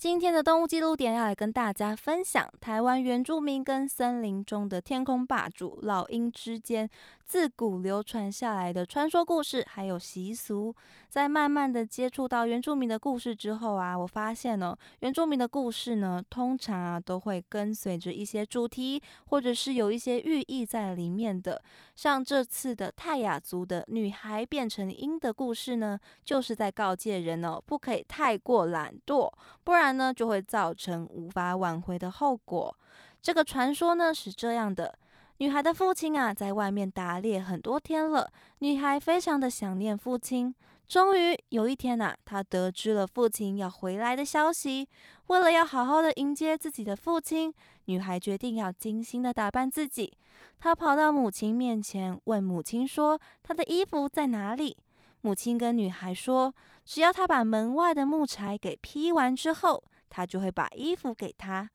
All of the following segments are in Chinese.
今天的动物记录点要来跟大家分享台湾原住民跟森林中的天空霸主老鹰之间自古流传下来的传说故事，还有习俗。在慢慢的接触到原住民的故事之后啊，我发现呢，原住民的故事呢，通常啊都会跟随着一些主题，或者是有一些寓意在里面的。像这次的泰雅族的女孩变成鹰的故事呢，就是在告诫人哦，不可以太过懒惰，不然呢就会造成无法挽回的后果。这个传说呢是这样的。女孩的父亲啊，在外面打猎很多天了，女孩非常的想念父亲。终于有一天呐，她得知了父亲要回来的消息。为了要好好的迎接自己的父亲，女孩决定要精心的打扮自己。她跑到母亲面前，问母亲说：“她的衣服在哪里？”母亲跟女孩说：“只要她把门外的木柴给劈完之后，她就会把衣服给她。”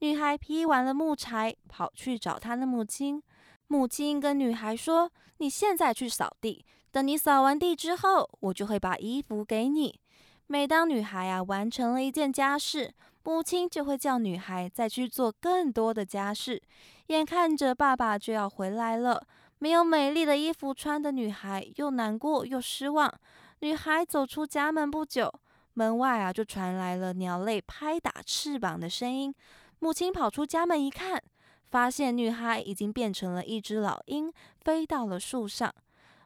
女孩劈完了木柴，跑去找她的母亲。母亲跟女孩说：“你现在去扫地，等你扫完地之后，我就会把衣服给你。”每当女孩啊完成了一件家事，母亲就会叫女孩再去做更多的家事。眼看着爸爸就要回来了，没有美丽的衣服穿的女孩又难过又失望。女孩走出家门不久，门外啊就传来了鸟类拍打翅膀的声音。母亲跑出家门一看，发现女孩已经变成了一只老鹰，飞到了树上。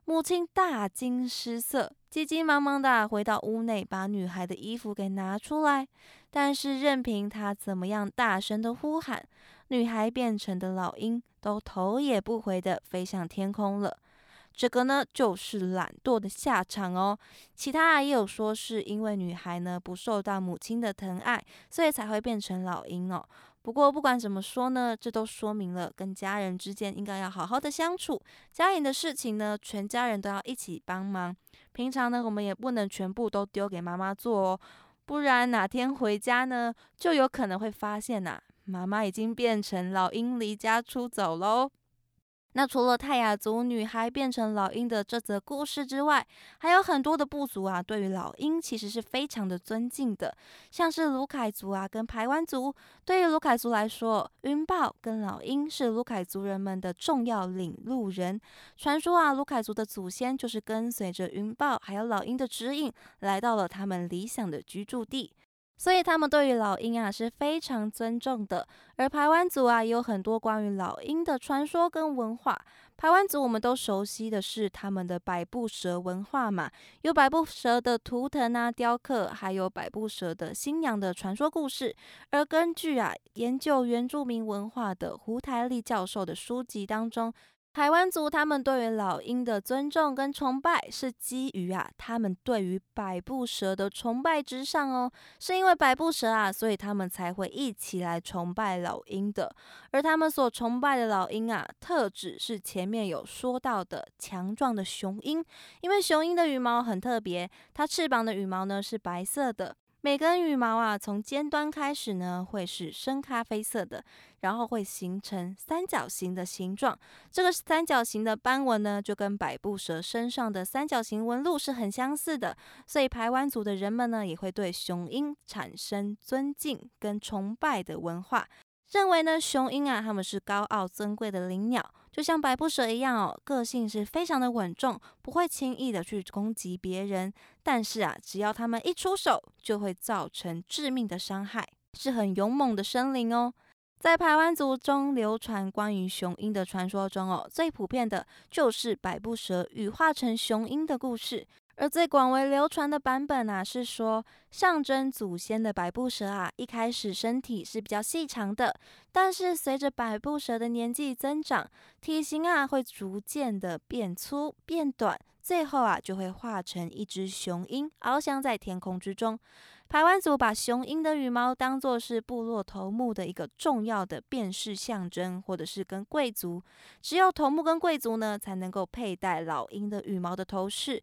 母亲大惊失色，急急忙忙的回到屋内，把女孩的衣服给拿出来。但是任凭她怎么样大声的呼喊，女孩变成的老鹰都头也不回的飞向天空了。这个呢，就是懒惰的下场哦。其他也有说，是因为女孩呢不受到母亲的疼爱，所以才会变成老鹰哦。不过不管怎么说呢，这都说明了跟家人之间应该要好好的相处。家里的事情呢，全家人都要一起帮忙。平常呢，我们也不能全部都丢给妈妈做哦，不然哪天回家呢，就有可能会发现呐，妈妈已经变成老鹰离家出走喽。那除了泰雅族女孩变成老鹰的这则故事之外，还有很多的部族啊，对于老鹰其实是非常的尊敬的。像是卢凯族啊，跟排湾族，对于卢凯族来说，云豹跟老鹰是卢凯族人们的重要领路人。传说啊，卢凯族的祖先就是跟随着云豹还有老鹰的指引，来到了他们理想的居住地。所以他们对于老鹰啊是非常尊重的，而排湾族啊也有很多关于老鹰的传说跟文化。排湾族我们都熟悉的是他们的百步蛇文化嘛，有百步蛇的图腾啊、雕刻，还有百步蛇的新娘的传说故事。而根据啊研究原住民文化的胡台丽教授的书籍当中。台湾族他们对于老鹰的尊重跟崇拜，是基于啊他们对于百步蛇的崇拜之上哦，是因为百步蛇啊，所以他们才会一起来崇拜老鹰的。而他们所崇拜的老鹰啊，特指是前面有说到的强壮的雄鹰，因为雄鹰的羽毛很特别，它翅膀的羽毛呢是白色的。每根羽毛啊，从尖端开始呢，会是深咖啡色的，然后会形成三角形的形状。这个三角形的斑纹呢，就跟百步蛇身上的三角形纹路是很相似的。所以排湾族的人们呢，也会对雄鹰产生尊敬跟崇拜的文化。认为呢，雄鹰啊，他们是高傲尊贵的灵鸟，就像百步蛇一样哦，个性是非常的稳重，不会轻易的去攻击别人。但是啊，只要他们一出手，就会造成致命的伤害，是很勇猛的生灵哦。在排湾族中流传关于雄鹰的传说中哦，最普遍的就是百步蛇羽化成雄鹰的故事。而最广为流传的版本啊，是说象征祖先的百步蛇啊，一开始身体是比较细长的，但是随着百步蛇的年纪增长，体型啊会逐渐的变粗变短，最后啊就会化成一只雄鹰翱翔在天空之中。排湾族把雄鹰的羽毛当作是部落头目的一个重要的辨识象征，或者是跟贵族，只有头目跟贵族呢才能够佩戴老鹰的羽毛的头饰。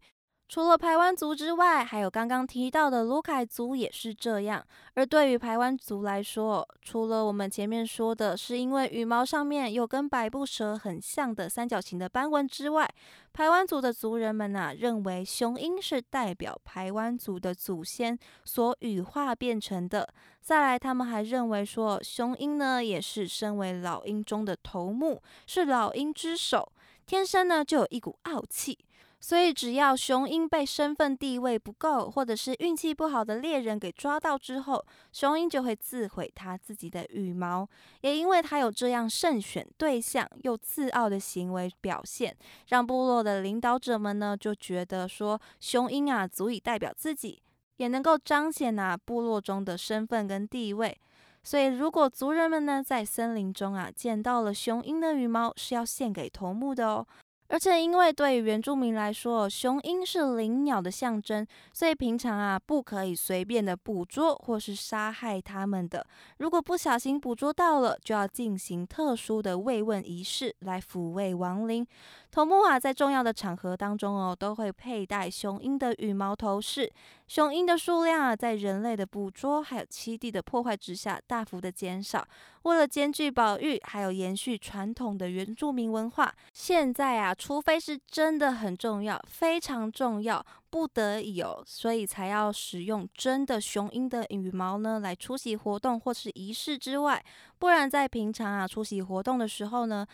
除了排湾族之外，还有刚刚提到的卢凯族也是这样。而对于排湾族来说，除了我们前面说的是因为羽毛上面有跟百步蛇很像的三角形的斑纹之外，排湾族的族人们呐认为雄鹰是代表排湾族的祖先所羽化变成的。再来，他们还认为说雄鹰呢也是身为老鹰中的头目，是老鹰之首，天生呢就有一股傲气。所以，只要雄鹰被身份地位不够，或者是运气不好的猎人给抓到之后，雄鹰就会自毁他自己的羽毛。也因为他有这样慎选对象又自傲的行为表现，让部落的领导者们呢就觉得说，雄鹰啊足以代表自己，也能够彰显啊部落中的身份跟地位。所以，如果族人们呢在森林中啊见到了雄鹰的羽毛，是要献给头目的哦。而且，因为对原住民来说，雄鹰是灵鸟的象征，所以平常啊不可以随便的捕捉或是杀害它们的。如果不小心捕捉到了，就要进行特殊的慰问仪式来抚慰亡灵。头目啊，在重要的场合当中哦，都会佩戴雄鹰的羽毛头饰。雄鹰的数量啊，在人类的捕捉还有栖地的破坏之下，大幅的减少。为了兼具保育还有延续传统的原住民文化，现在啊，除非是真的很重要、非常重要、不得已哦，所以才要使用真的雄鹰的羽毛呢，来出席活动或是仪式之外，不然在平常啊出席活动的时候呢。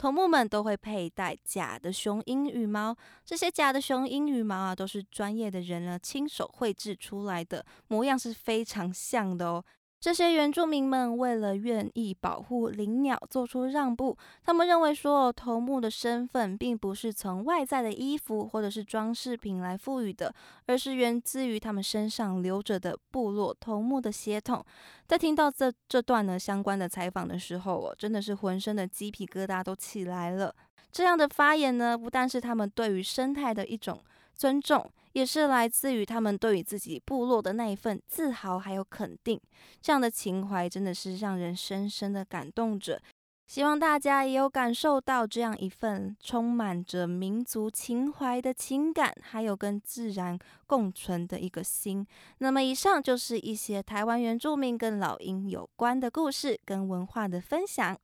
头目们都会佩戴假的雄鹰羽毛，这些假的雄鹰羽毛啊，都是专业的人呢亲手绘制出来的，模样是非常像的哦。这些原住民们为了愿意保护灵鸟，做出让步。他们认为说，头目的身份并不是从外在的衣服或者是装饰品来赋予的，而是源自于他们身上流着的部落头目的血统。在听到这这段呢相关的采访的时候，我真的是浑身的鸡皮疙瘩都起来了。这样的发言呢，不但是他们对于生态的一种尊重。也是来自于他们对于自己部落的那一份自豪还有肯定，这样的情怀真的是让人深深的感动着。希望大家也有感受到这样一份充满着民族情怀的情感，还有跟自然共存的一个心。那么，以上就是一些台湾原住民跟老鹰有关的故事跟文化的分享。